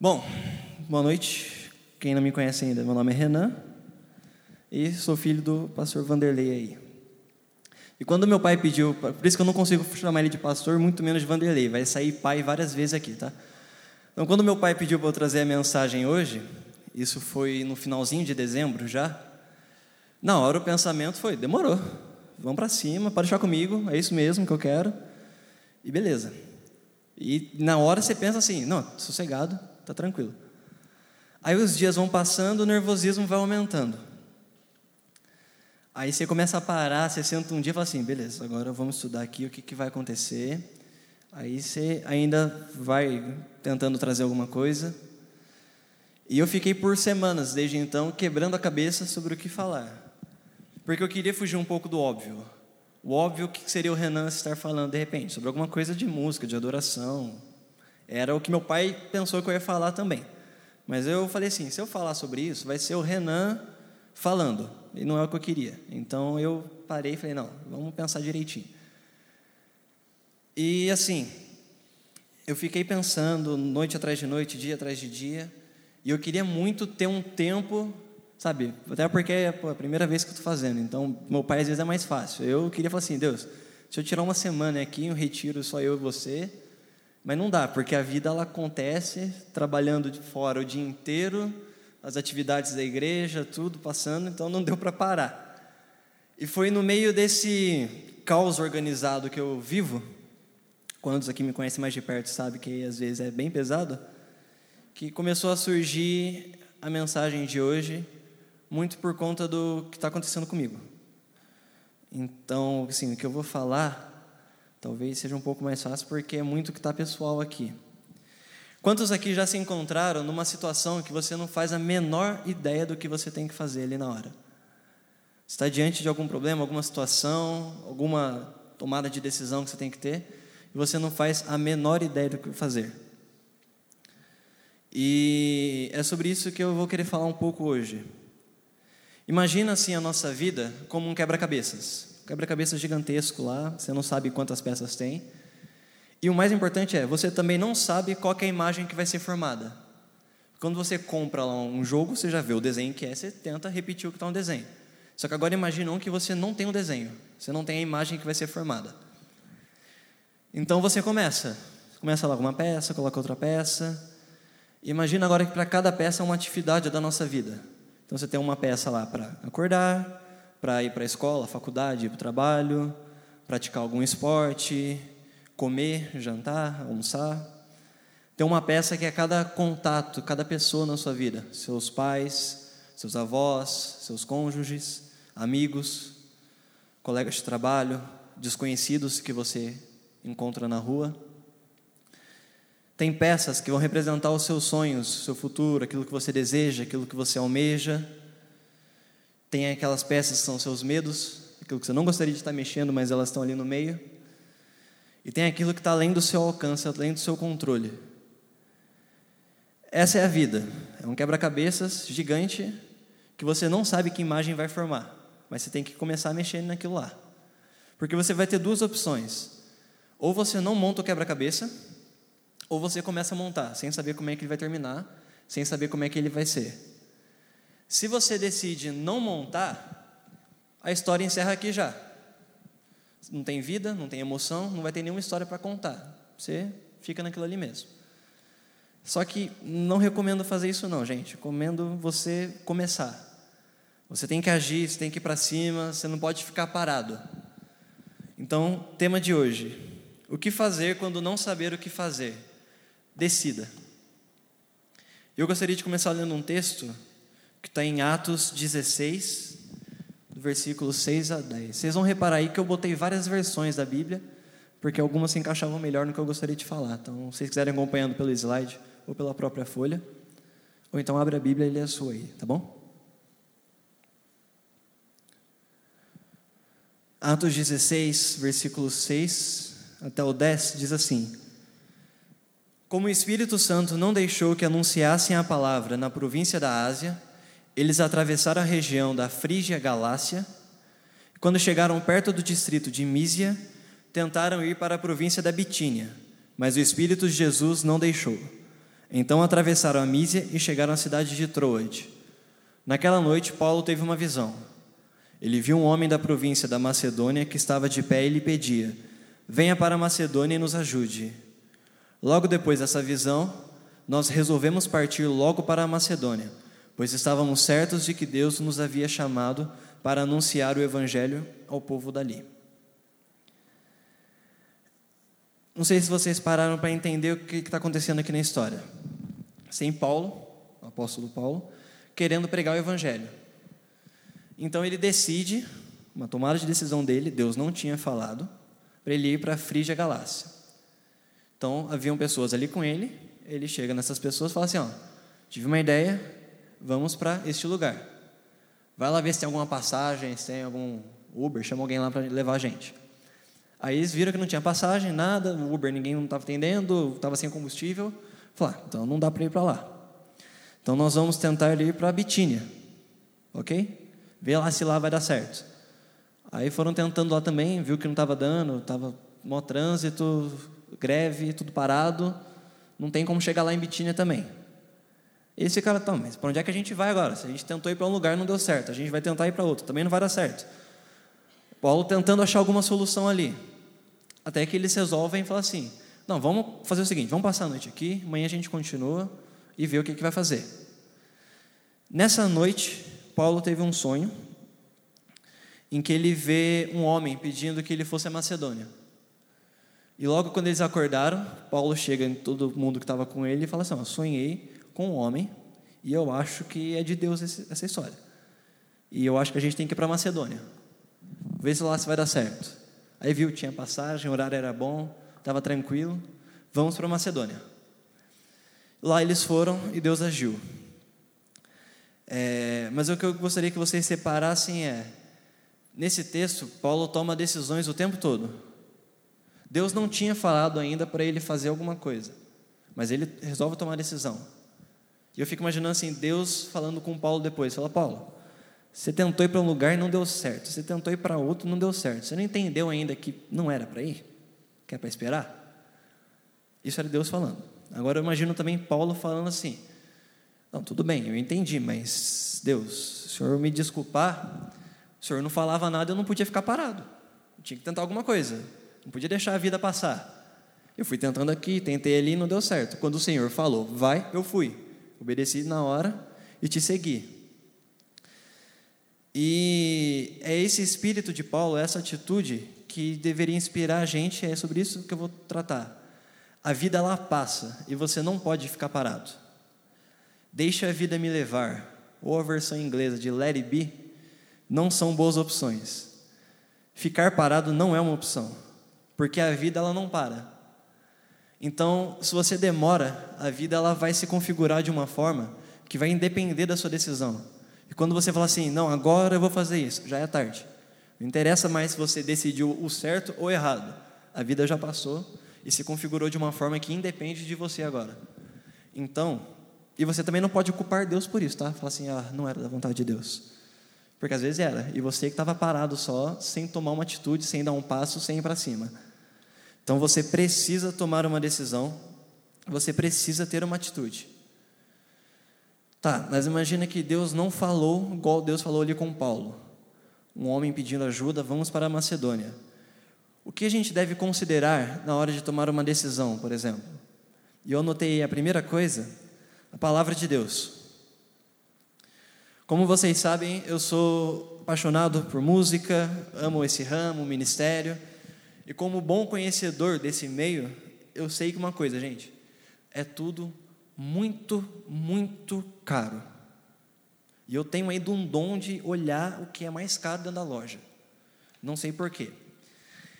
Bom, boa noite. Quem não me conhece ainda, meu nome é Renan e sou filho do pastor Vanderlei aí. E quando meu pai pediu, por isso que eu não consigo chamar ele de pastor, muito menos de Vanderlei, vai sair pai várias vezes aqui, tá? Então, quando meu pai pediu para eu trazer a mensagem hoje, isso foi no finalzinho de dezembro já, na hora o pensamento foi: demorou, vamos para cima, pode deixar comigo, é isso mesmo que eu quero, e beleza. E na hora você pensa assim: não, sossegado, tá tranquilo. Aí os dias vão passando, o nervosismo vai aumentando. Aí você começa a parar, você senta um dia e fala assim, beleza, agora vamos estudar aqui o que, que vai acontecer. Aí você ainda vai tentando trazer alguma coisa. E eu fiquei por semanas, desde então, quebrando a cabeça sobre o que falar. Porque eu queria fugir um pouco do óbvio. O óbvio que seria o Renan estar falando de repente, sobre alguma coisa de música, de adoração. Era o que meu pai pensou que eu ia falar também. Mas eu falei assim: se eu falar sobre isso, vai ser o Renan falando, e não é o que eu queria. Então eu parei e falei: não, vamos pensar direitinho. E assim, eu fiquei pensando noite atrás de noite, dia atrás de dia, e eu queria muito ter um tempo, sabe? Até porque é a primeira vez que eu estou fazendo, então meu pai às vezes é mais fácil. Eu queria falar assim: Deus, se eu tirar uma semana aqui, um retiro só eu e você, mas não dá, porque a vida ela acontece trabalhando de fora o dia inteiro, as atividades da igreja, tudo passando, então não deu para parar. E foi no meio desse caos organizado que eu vivo, quantos aqui me conhecem mais de perto sabem que às vezes é bem pesado, que começou a surgir a mensagem de hoje, muito por conta do que está acontecendo comigo. Então, assim, o que eu vou falar talvez seja um pouco mais fácil porque é muito que está pessoal aqui. Quantos aqui já se encontraram numa situação que você não faz a menor ideia do que você tem que fazer ali na hora? Está diante de algum problema, alguma situação, alguma tomada de decisão que você tem que ter e você não faz a menor ideia do que fazer. E é sobre isso que eu vou querer falar um pouco hoje. Imagina assim a nossa vida como um quebra-cabeças. Quebra-cabeças gigantesco lá, você não sabe quantas peças tem. E o mais importante é, você também não sabe qual é a imagem que vai ser formada. Quando você compra lá um jogo, você já vê o desenho que é, você tenta repetir o que está no desenho. Só que agora imagine um que você não tem um desenho, você não tem a imagem que vai ser formada. Então você começa, começa com uma peça, coloca outra peça. Imagina agora que para cada peça é uma atividade da nossa vida. Então você tem uma peça lá para acordar, para ir para a escola, faculdade, ir para o trabalho, praticar algum esporte, comer, jantar, almoçar. Tem uma peça que é cada contato, cada pessoa na sua vida, seus pais, seus avós, seus cônjuges, amigos, colegas de trabalho, desconhecidos que você encontra na rua. Tem peças que vão representar os seus sonhos, seu futuro, aquilo que você deseja, aquilo que você almeja. Tem aquelas peças que são seus medos, aquilo que você não gostaria de estar mexendo, mas elas estão ali no meio. E tem aquilo que está além do seu alcance, além do seu controle. Essa é a vida. É um quebra-cabeças gigante que você não sabe que imagem vai formar, mas você tem que começar a mexer naquilo lá. Porque você vai ter duas opções. Ou você não monta o quebra-cabeça, ou você começa a montar, sem saber como é que ele vai terminar, sem saber como é que ele vai ser. Se você decide não montar, a história encerra aqui já não tem vida, não tem emoção, não vai ter nenhuma história para contar. Você fica naquilo ali mesmo. Só que não recomendo fazer isso não, gente. Recomendo você começar. Você tem que agir, você tem que ir para cima, você não pode ficar parado. Então, tema de hoje: o que fazer quando não saber o que fazer? Decida. Eu gostaria de começar lendo um texto que está em Atos 16, versículos 6 a 10. Vocês vão reparar aí que eu botei várias versões da Bíblia, porque algumas se encaixavam melhor no que eu gostaria de falar. Então, se vocês quiserem acompanhando pelo slide ou pela própria folha, ou então abre a Bíblia e lê a sua aí, tá bom? Atos 16, versículos 6 até o 10 diz assim: Como o Espírito Santo não deixou que anunciassem a palavra na província da Ásia, eles atravessaram a região da Frígia Galácia. Quando chegaram perto do distrito de Mísia, tentaram ir para a província da Bitínia, mas o Espírito de Jesus não deixou. Então atravessaram a Mísia e chegaram à cidade de Troade. Naquela noite, Paulo teve uma visão. Ele viu um homem da província da Macedônia que estava de pé e lhe pedia: Venha para a Macedônia e nos ajude. Logo depois dessa visão, nós resolvemos partir logo para a Macedônia, pois estávamos certos de que Deus nos havia chamado para anunciar o Evangelho ao povo dali. Não sei se vocês pararam para entender o que está acontecendo aqui na história. Sem Paulo, o apóstolo Paulo, querendo pregar o Evangelho. Então ele decide, uma tomada de decisão dele, Deus não tinha falado, para ele ir para a Frígia Galácia. Então haviam pessoas ali com ele, ele chega nessas pessoas e fala assim: ó, tive uma ideia, vamos para este lugar. Vai lá ver se tem alguma passagem, se tem algum Uber, chama alguém lá para levar a gente. Aí eles viram que não tinha passagem, nada, o Uber ninguém não estava atendendo, estava sem combustível. Falaram, ah, então não dá para ir para lá. Então nós vamos tentar ir para Bitínia, ok? Vê lá se lá vai dar certo. Aí foram tentando lá também, viu que não estava dando, estava mó trânsito, greve, tudo parado, não tem como chegar lá em Bitínia também. Esse cara, então, mas para onde é que a gente vai agora? Se a gente tentou ir para um lugar não deu certo, a gente vai tentar ir para outro, também não vai dar certo. Paulo tentando achar alguma solução ali. Até que eles resolvem falar assim: não, vamos fazer o seguinte, vamos passar a noite aqui, amanhã a gente continua e vê o que, que vai fazer. Nessa noite, Paulo teve um sonho em que ele vê um homem pedindo que ele fosse a Macedônia. E logo quando eles acordaram, Paulo chega em todo mundo que estava com ele e fala assim: Eu sonhei com um homem e eu acho que é de Deus essa história. E eu acho que a gente tem que ir para Macedônia. Vê se lá se vai dar certo. Aí viu, tinha passagem, o horário era bom, estava tranquilo. Vamos para Macedônia. Lá eles foram e Deus agiu. É, mas o que eu gostaria que vocês separassem é: nesse texto, Paulo toma decisões o tempo todo. Deus não tinha falado ainda para ele fazer alguma coisa, mas ele resolve tomar decisão. E eu fico imaginando assim: Deus falando com Paulo depois: fala, Paulo, você tentou ir para um lugar e não deu certo. Você tentou ir para outro e não deu certo. Você não entendeu ainda que não era para ir? Que é para esperar? Isso era Deus falando. Agora eu imagino também Paulo falando assim: Não, tudo bem, eu entendi, mas Deus, o Senhor me desculpar, o Senhor não falava nada, eu não podia ficar parado. Eu tinha que tentar alguma coisa. Não podia deixar a vida passar. Eu fui tentando aqui, tentei ali e não deu certo. Quando o Senhor falou, vai, eu fui. Obedeci na hora e te segui. E é esse espírito de Paulo, essa atitude que deveria inspirar a gente, é sobre isso que eu vou tratar. A vida lá passa e você não pode ficar parado. Deixa a vida me levar, ou a versão inglesa de let it be, não são boas opções. Ficar parado não é uma opção, porque a vida ela não para. Então, se você demora, a vida ela vai se configurar de uma forma que vai depender da sua decisão. E quando você fala assim, não, agora eu vou fazer isso, já é tarde. Não interessa mais se você decidiu o certo ou errado. A vida já passou e se configurou de uma forma que independe de você agora. Então, e você também não pode culpar Deus por isso, tá? Falar assim, ah, não era da vontade de Deus. Porque às vezes era, e você que estava parado só, sem tomar uma atitude, sem dar um passo, sem ir para cima. Então você precisa tomar uma decisão, você precisa ter uma atitude. Tá, mas imagina que Deus não falou igual Deus falou ali com Paulo. Um homem pedindo ajuda, vamos para a Macedônia. O que a gente deve considerar na hora de tomar uma decisão, por exemplo? E eu anotei a primeira coisa, a palavra de Deus. Como vocês sabem, eu sou apaixonado por música, amo esse ramo, ministério, e como bom conhecedor desse meio, eu sei que uma coisa, gente, é tudo muito, muito caro. E eu tenho ainda um dom de olhar o que é mais caro dentro da loja. Não sei porquê.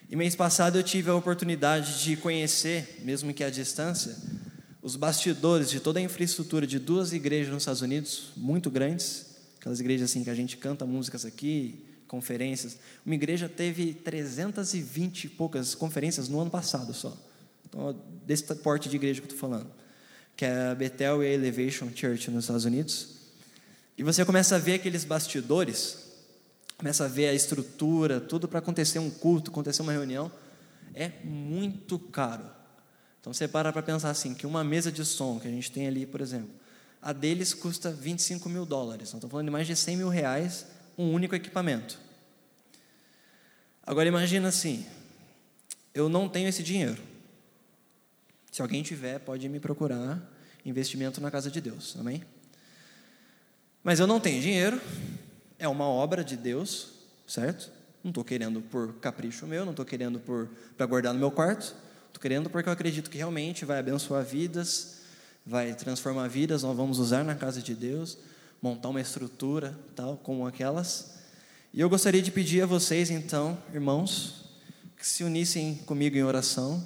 E mês passado eu tive a oportunidade de conhecer, mesmo que à distância, os bastidores de toda a infraestrutura de duas igrejas nos Estados Unidos, muito grandes, aquelas igrejas assim que a gente canta músicas aqui, conferências. Uma igreja teve 320 e poucas conferências no ano passado só. Então, desse porte de igreja que eu estou falando que é a Bethel e a Elevation Church nos Estados Unidos. E você começa a ver aqueles bastidores, começa a ver a estrutura, tudo para acontecer um culto, acontecer uma reunião. É muito caro. Então você para para pensar assim, que uma mesa de som que a gente tem ali, por exemplo, a deles custa 25 mil dólares. Então, estou falando de mais de 100 mil reais um único equipamento. Agora imagina assim, eu não tenho esse dinheiro. Se alguém tiver, pode me procurar investimento na casa de Deus, amém? Mas eu não tenho dinheiro, é uma obra de Deus, certo? Não estou querendo por capricho meu, não estou querendo para guardar no meu quarto, Estou querendo porque eu acredito que realmente vai abençoar vidas, vai transformar vidas, nós vamos usar na casa de Deus, montar uma estrutura tal como aquelas. E eu gostaria de pedir a vocês, então, irmãos, que se unissem comigo em oração,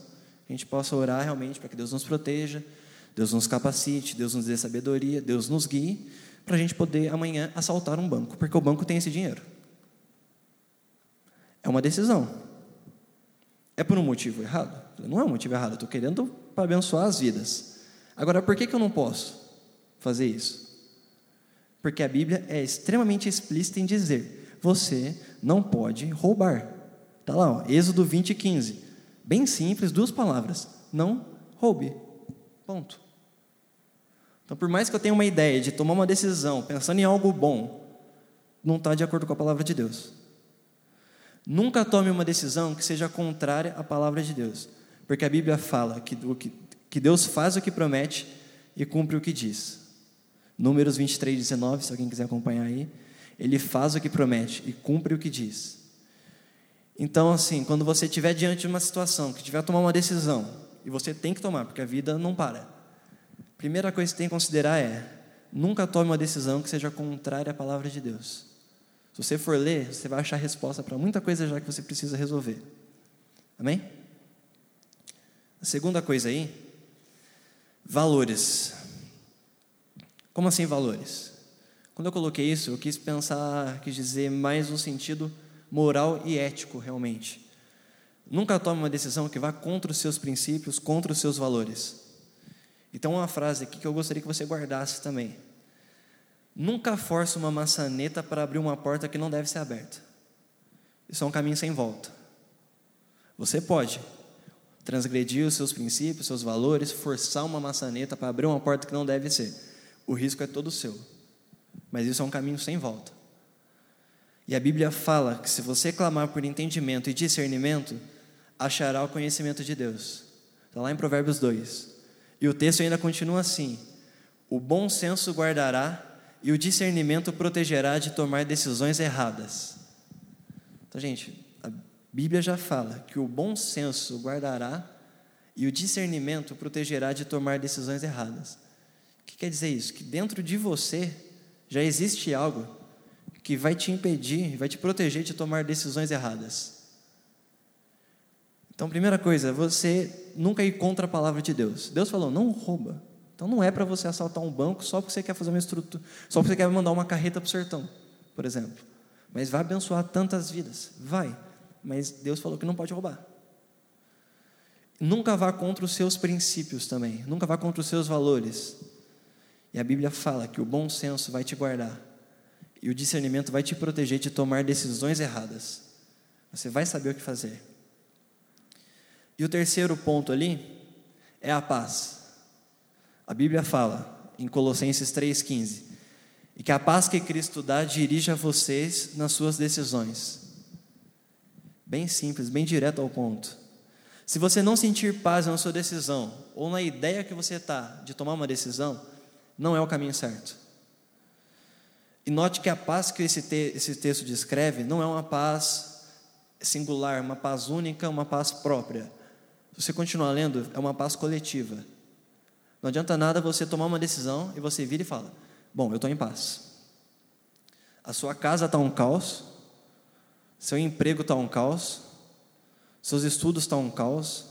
a gente possa orar realmente para que Deus nos proteja, Deus nos capacite, Deus nos dê sabedoria, Deus nos guie, para a gente poder amanhã assaltar um banco, porque o banco tem esse dinheiro. É uma decisão. É por um motivo errado? Não é um motivo errado, eu estou querendo para abençoar as vidas. Agora, por que, que eu não posso fazer isso? Porque a Bíblia é extremamente explícita em dizer: você não pode roubar. Está lá, ó, Êxodo 20, 15. Bem simples, duas palavras: não roube. Ponto. Então, por mais que eu tenha uma ideia de tomar uma decisão pensando em algo bom, não está de acordo com a palavra de Deus. Nunca tome uma decisão que seja contrária à palavra de Deus, porque a Bíblia fala que, que Deus faz o que promete e cumpre o que diz. Números 23, 19, se alguém quiser acompanhar aí. Ele faz o que promete e cumpre o que diz. Então, assim, quando você estiver diante de uma situação, que tiver a tomar uma decisão, e você tem que tomar, porque a vida não para. Primeira coisa que você tem que considerar é: nunca tome uma decisão que seja contrária à palavra de Deus. Se você for ler, você vai achar resposta para muita coisa já que você precisa resolver. Amém? A segunda coisa aí, valores. Como assim valores? Quando eu coloquei isso, eu quis pensar, quis dizer mais no sentido moral e ético, realmente. Nunca tome uma decisão que vá contra os seus princípios, contra os seus valores. Então, uma frase aqui que eu gostaria que você guardasse também. Nunca force uma maçaneta para abrir uma porta que não deve ser aberta. Isso é um caminho sem volta. Você pode transgredir os seus princípios, seus valores, forçar uma maçaneta para abrir uma porta que não deve ser. O risco é todo seu. Mas isso é um caminho sem volta. E a Bíblia fala que se você clamar por entendimento e discernimento, achará o conhecimento de Deus. Está lá em Provérbios 2. E o texto ainda continua assim: O bom senso guardará e o discernimento protegerá de tomar decisões erradas. Então, gente, a Bíblia já fala que o bom senso guardará e o discernimento protegerá de tomar decisões erradas. Que quer dizer isso? Que dentro de você já existe algo que vai te impedir, vai te proteger de tomar decisões erradas. Então, primeira coisa, você nunca ir contra a palavra de Deus. Deus falou: não rouba. Então não é para você assaltar um banco só porque você quer fazer uma estrutura, só porque você quer mandar uma carreta para o sertão, por exemplo. Mas vai abençoar tantas vidas, vai. Mas Deus falou que não pode roubar. Nunca vá contra os seus princípios também, nunca vá contra os seus valores. E a Bíblia fala que o bom senso vai te guardar e o discernimento vai te proteger de tomar decisões erradas. Você vai saber o que fazer. E o terceiro ponto ali é a paz. A Bíblia fala em Colossenses 3,15: e que a paz que Cristo dá dirija vocês nas suas decisões. Bem simples, bem direto ao ponto. Se você não sentir paz na sua decisão, ou na ideia que você está de tomar uma decisão, não é o caminho certo. E note que a paz que esse, te esse texto descreve não é uma paz singular, uma paz única, uma paz própria. Se você continuar lendo, é uma paz coletiva. Não adianta nada você tomar uma decisão e você vira e fala: Bom, eu estou em paz. A sua casa está um caos, seu emprego está um caos, seus estudos estão um caos,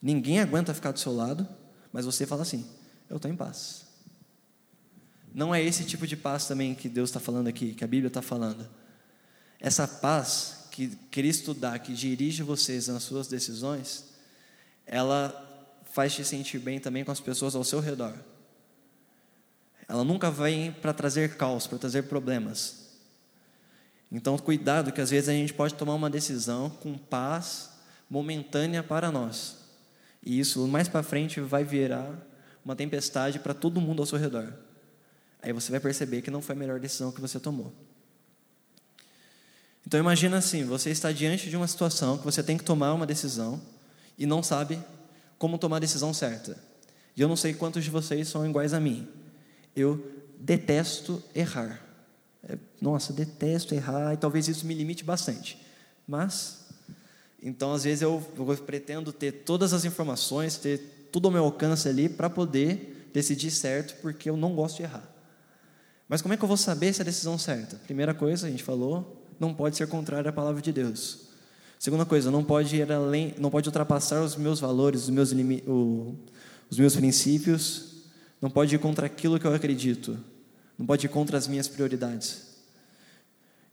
ninguém aguenta ficar do seu lado, mas você fala assim: Eu estou em paz. Não é esse tipo de paz também que Deus está falando aqui, que a Bíblia está falando. Essa paz que Cristo dá, que dirige vocês nas suas decisões, ela faz te sentir bem também com as pessoas ao seu redor. Ela nunca vem para trazer caos, para trazer problemas. Então, cuidado, que às vezes a gente pode tomar uma decisão com paz momentânea para nós. E isso mais para frente vai virar uma tempestade para todo mundo ao seu redor. Aí você vai perceber que não foi a melhor decisão que você tomou. Então imagina assim, você está diante de uma situação que você tem que tomar uma decisão e não sabe como tomar a decisão certa. E eu não sei quantos de vocês são iguais a mim. Eu detesto errar. É, nossa, detesto errar e talvez isso me limite bastante. Mas, então às vezes eu, eu pretendo ter todas as informações, ter tudo ao meu alcance ali para poder decidir certo, porque eu não gosto de errar. Mas como é que eu vou saber se é a decisão certa? Primeira coisa, a gente falou, não pode ser contrária à palavra de Deus. Segunda coisa, não pode ir além, não pode ultrapassar os meus valores, os meus, o, os meus princípios, não pode ir contra aquilo que eu acredito, não pode ir contra as minhas prioridades.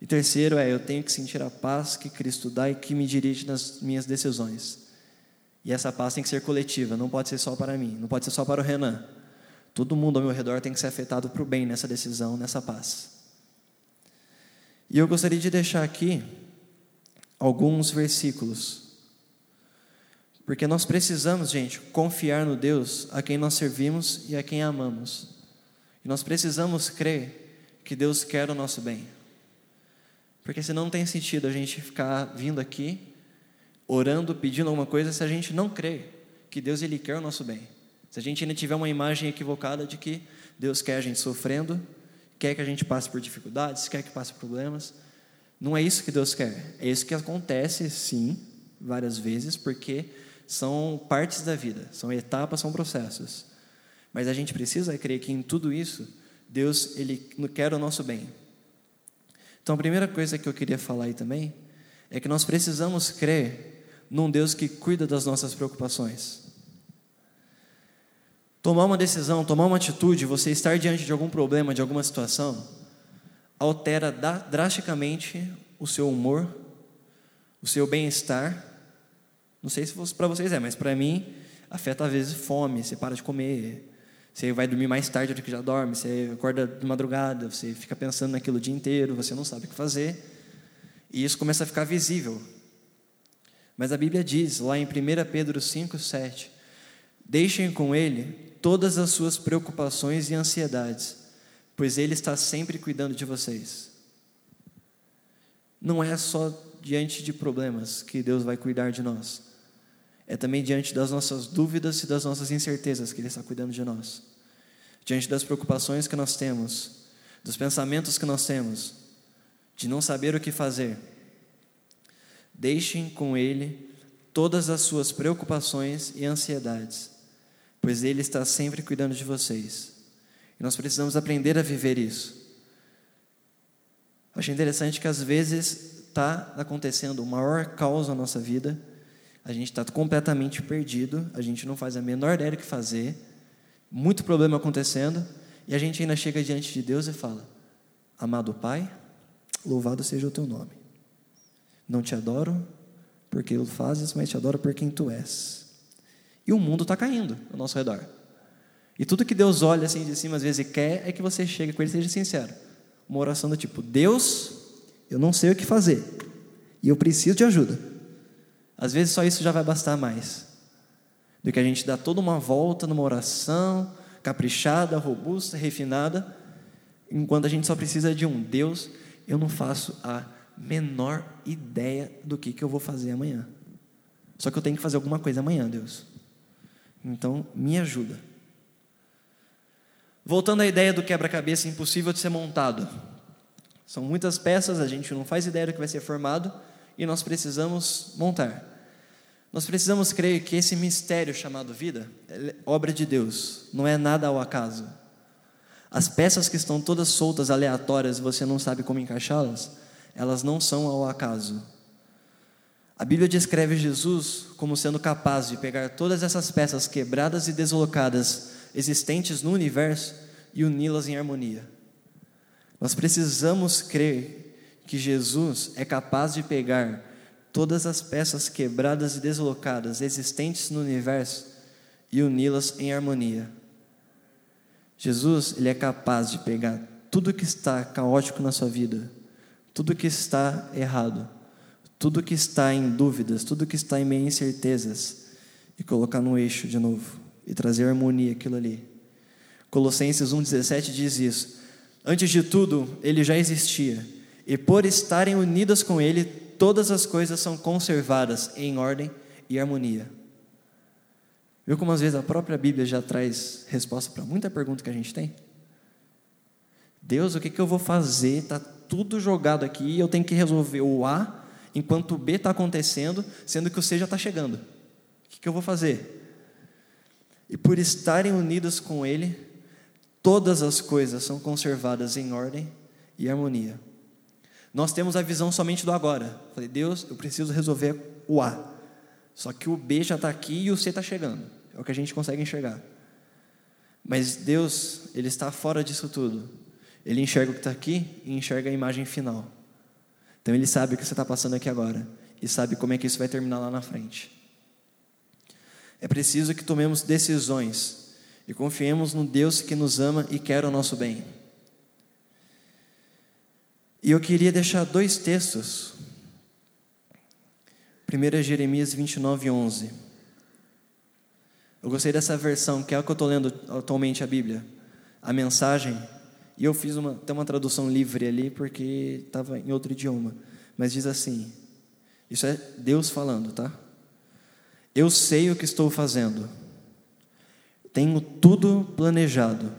E terceiro é, eu tenho que sentir a paz que Cristo dá e que me dirige nas minhas decisões. E essa paz tem que ser coletiva, não pode ser só para mim, não pode ser só para o Renan. Todo mundo ao meu redor tem que ser afetado para o bem nessa decisão, nessa paz. E eu gostaria de deixar aqui alguns versículos. Porque nós precisamos, gente, confiar no Deus a quem nós servimos e a quem amamos. E nós precisamos crer que Deus quer o nosso bem. Porque senão não tem sentido a gente ficar vindo aqui, orando, pedindo alguma coisa, se a gente não crê que Deus ele quer o nosso bem. Se a gente ainda tiver uma imagem equivocada de que Deus quer a gente sofrendo, quer que a gente passe por dificuldades, quer que passe por problemas, não é isso que Deus quer. É isso que acontece, sim, várias vezes, porque são partes da vida, são etapas, são processos. Mas a gente precisa crer que em tudo isso, Deus ele quer o nosso bem. Então, a primeira coisa que eu queria falar aí também é que nós precisamos crer num Deus que cuida das nossas preocupações. Tomar uma decisão, tomar uma atitude, você estar diante de algum problema, de alguma situação, altera drasticamente o seu humor, o seu bem-estar. Não sei se para vocês é, mas para mim afeta às vezes fome, você para de comer, você vai dormir mais tarde do que já dorme, você acorda de madrugada, você fica pensando naquilo o dia inteiro, você não sabe o que fazer. E isso começa a ficar visível. Mas a Bíblia diz, lá em 1 Pedro 5, 7, deixem com ele todas as suas preocupações e ansiedades, pois Ele está sempre cuidando de vocês. Não é só diante de problemas que Deus vai cuidar de nós, é também diante das nossas dúvidas e das nossas incertezas que Ele está cuidando de nós, diante das preocupações que nós temos, dos pensamentos que nós temos, de não saber o que fazer. Deixem com Ele todas as suas preocupações e ansiedades, pois Ele está sempre cuidando de vocês. E nós precisamos aprender a viver isso. Achei interessante que às vezes está acontecendo o maior caos na nossa vida, a gente está completamente perdido, a gente não faz a menor ideia do que fazer, muito problema acontecendo, e a gente ainda chega diante de Deus e fala: Amado Pai, louvado seja o teu nome. Não te adoro porque o fazes, mas te adoro por quem tu és. E o mundo está caindo ao nosso redor. E tudo que Deus olha assim de cima às vezes e quer é que você chegue com ele seja sincero. Uma oração do tipo: Deus, eu não sei o que fazer e eu preciso de ajuda. Às vezes só isso já vai bastar mais do que a gente dar toda uma volta numa oração caprichada, robusta, refinada, enquanto a gente só precisa de um Deus. Eu não faço a menor ideia do que, que eu vou fazer amanhã. Só que eu tenho que fazer alguma coisa amanhã, Deus. Então, me ajuda. Voltando à ideia do quebra-cabeça impossível de ser montado. São muitas peças, a gente não faz ideia do que vai ser formado e nós precisamos montar. Nós precisamos crer que esse mistério chamado vida é obra de Deus, não é nada ao acaso. As peças que estão todas soltas, aleatórias, você não sabe como encaixá-las, elas não são ao acaso. A Bíblia descreve Jesus como sendo capaz de pegar todas essas peças quebradas e deslocadas existentes no universo e uni-las em harmonia. Nós precisamos crer que Jesus é capaz de pegar todas as peças quebradas e deslocadas existentes no universo e uni-las em harmonia. Jesus, ele é capaz de pegar tudo que está caótico na sua vida, tudo que está errado, tudo que está em dúvidas, tudo que está em meio incertezas, e colocar no eixo de novo e trazer harmonia aquilo ali. Colossenses 1,17 diz isso. Antes de tudo, ele já existia, e por estarem unidas com ele, todas as coisas são conservadas em ordem e harmonia. Viu como às vezes a própria Bíblia já traz resposta para muita pergunta que a gente tem? Deus, o que, que eu vou fazer? Está tudo jogado aqui eu tenho que resolver o A enquanto o B está acontecendo, sendo que o C já está chegando. O que, que eu vou fazer? E por estarem unidas com Ele, todas as coisas são conservadas em ordem e harmonia. Nós temos a visão somente do agora. Falei, Deus, eu preciso resolver o A. Só que o B já está aqui e o C está chegando. É o que a gente consegue enxergar. Mas Deus, Ele está fora disso tudo. Ele enxerga o que está aqui e enxerga a imagem final. Então Ele sabe o que você está passando aqui agora e sabe como é que isso vai terminar lá na frente. É preciso que tomemos decisões e confiemos no Deus que nos ama e quer o nosso bem. E eu queria deixar dois textos. Primeiro é Jeremias 29, 11. Eu gostei dessa versão, que é a que eu estou lendo atualmente a Bíblia. A mensagem, e eu fiz uma, tem uma tradução livre ali, porque estava em outro idioma. Mas diz assim: Isso é Deus falando, tá? Eu sei o que estou fazendo. Tenho tudo planejado.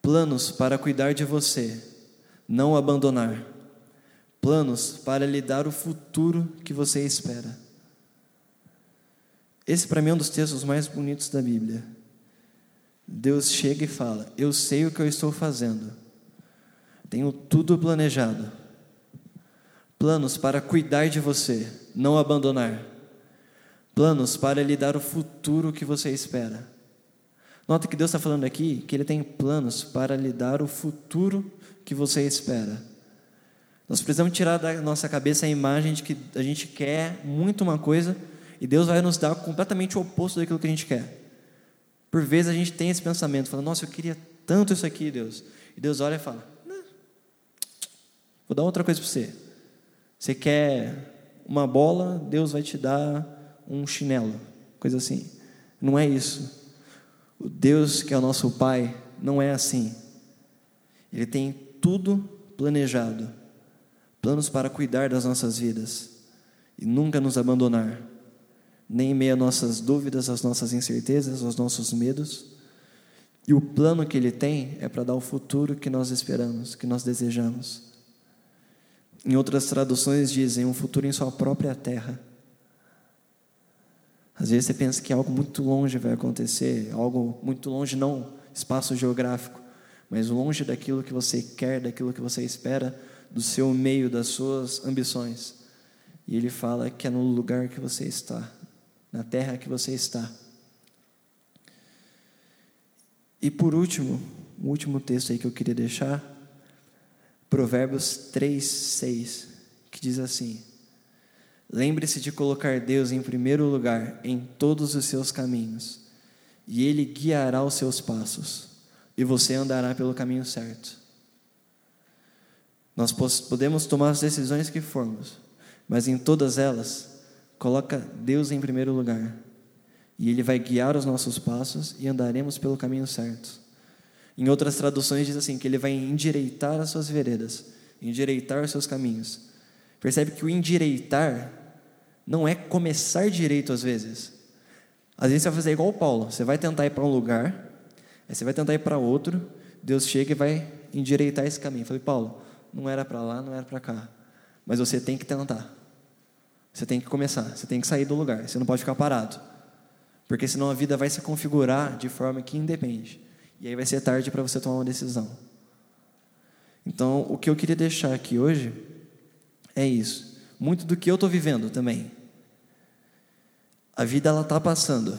Planos para cuidar de você, não abandonar. Planos para lhe dar o futuro que você espera. Esse para mim é um dos textos mais bonitos da Bíblia. Deus chega e fala: Eu sei o que eu estou fazendo, tenho tudo planejado, planos para cuidar de você, não abandonar, planos para lhe dar o futuro que você espera. Nota que Deus está falando aqui que Ele tem planos para lhe dar o futuro que você espera. Nós precisamos tirar da nossa cabeça a imagem de que a gente quer muito uma coisa e Deus vai nos dar completamente o oposto daquilo que a gente quer. Por vezes a gente tem esse pensamento, falando, nossa, eu queria tanto isso aqui, Deus. E Deus olha e fala, vou dar outra coisa para você. Você quer uma bola, Deus vai te dar um chinelo, coisa assim. Não é isso. O Deus que é o nosso Pai não é assim. Ele tem tudo planejado, planos para cuidar das nossas vidas e nunca nos abandonar nem em meio às nossas dúvidas, às nossas incertezas, aos nossos medos. E o plano que Ele tem é para dar o futuro que nós esperamos, que nós desejamos. Em outras traduções dizem um futuro em sua própria terra. Às vezes você pensa que algo muito longe vai acontecer, algo muito longe, não espaço geográfico, mas longe daquilo que você quer, daquilo que você espera, do seu meio, das suas ambições. E ele fala que é no lugar que você está, na terra que você está. E por último, o último texto aí que eu queria deixar, Provérbios 3, 6, que diz assim: Lembre-se de colocar Deus em primeiro lugar em todos os seus caminhos, e Ele guiará os seus passos, e você andará pelo caminho certo. Nós podemos tomar as decisões que formos, mas em todas elas, Coloca Deus em primeiro lugar. E Ele vai guiar os nossos passos e andaremos pelo caminho certo. Em outras traduções diz assim: que Ele vai endireitar as suas veredas, endireitar os seus caminhos. Percebe que o endireitar não é começar direito às vezes. Às vezes você vai fazer igual o Paulo: você vai tentar ir para um lugar, aí você vai tentar ir para outro, Deus chega e vai endireitar esse caminho. Eu falei, Paulo, não era para lá, não era para cá, mas você tem que tentar. Você tem que começar, você tem que sair do lugar, você não pode ficar parado. Porque senão a vida vai se configurar de forma que independe. E aí vai ser tarde para você tomar uma decisão. Então, o que eu queria deixar aqui hoje é isso. Muito do que eu estou vivendo também. A vida ela está passando.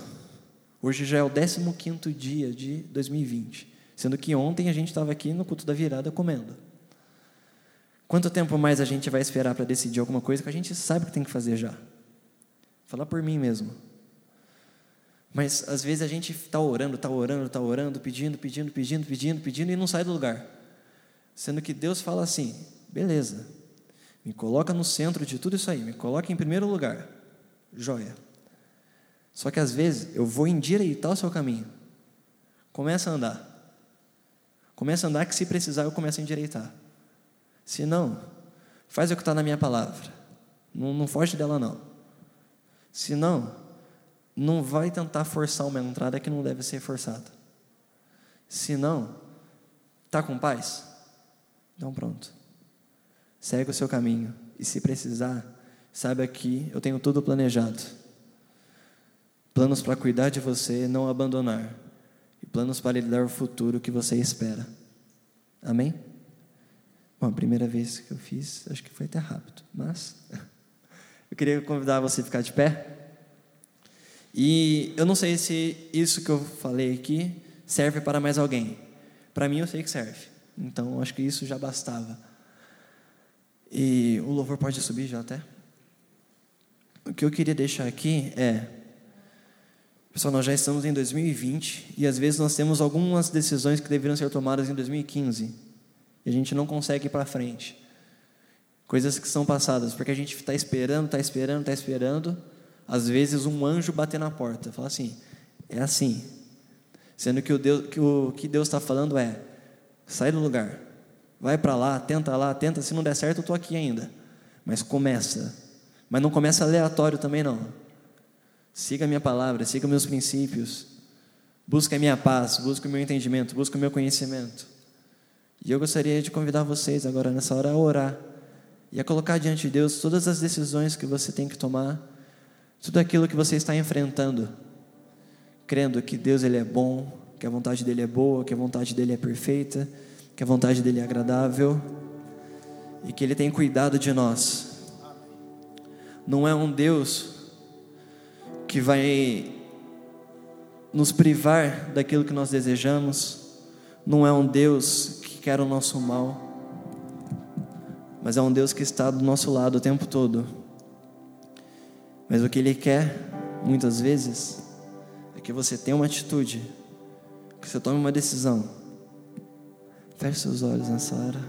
Hoje já é o 15 dia de 2020. Sendo que ontem a gente estava aqui no culto da virada comendo. Quanto tempo mais a gente vai esperar para decidir alguma coisa que a gente sabe que tem que fazer já? Falar por mim mesmo. Mas às vezes a gente está orando, está orando, está orando, pedindo, pedindo, pedindo, pedindo, pedindo e não sai do lugar. Sendo que Deus fala assim: beleza, me coloca no centro de tudo isso aí, me coloca em primeiro lugar. Joia. Só que às vezes eu vou endireitar o seu caminho. Começa a andar. Começa a andar que se precisar eu começo a endireitar. Se não, faz o que está na minha palavra. Não, não foge dela não. Se não, não vai tentar forçar uma entrada que não deve ser forçada. Se não, está com paz? Então pronto. Segue o seu caminho. E se precisar, saiba que eu tenho tudo planejado. Planos para cuidar de você, não abandonar. E planos para lhe dar o futuro que você espera. Amém? Bom, a primeira vez que eu fiz, acho que foi até rápido, mas eu queria convidar você a ficar de pé. E eu não sei se isso que eu falei aqui serve para mais alguém. Para mim, eu sei que serve. Então, acho que isso já bastava. E o louvor pode subir já até. O que eu queria deixar aqui é. Pessoal, nós já estamos em 2020 e às vezes nós temos algumas decisões que deveriam ser tomadas em 2015 e a gente não consegue ir para frente. Coisas que são passadas, porque a gente está esperando, está esperando, está esperando às vezes um anjo bater na porta, fala assim, é assim. Sendo que o, Deus, que o que Deus está falando é, sai do lugar, vai para lá, tenta lá, tenta, se não der certo eu estou aqui ainda. Mas começa. Mas não começa aleatório também não. Siga a minha palavra, siga meus princípios. Busque a minha paz, busque o meu entendimento, busque o meu conhecimento. E eu gostaria de convidar vocês agora nessa hora a orar e a colocar diante de Deus todas as decisões que você tem que tomar tudo aquilo que você está enfrentando, crendo que Deus ele é bom, que a vontade dele é boa, que a vontade dele é perfeita, que a vontade dele é agradável e que ele tem cuidado de nós. Não é um Deus que vai nos privar daquilo que nós desejamos, não é um Deus quer o nosso mal, mas é um Deus que está do nosso lado o tempo todo mas o que Ele quer, muitas vezes, é que você tenha uma atitude, que você tome uma decisão. Feche seus olhos nessa hora.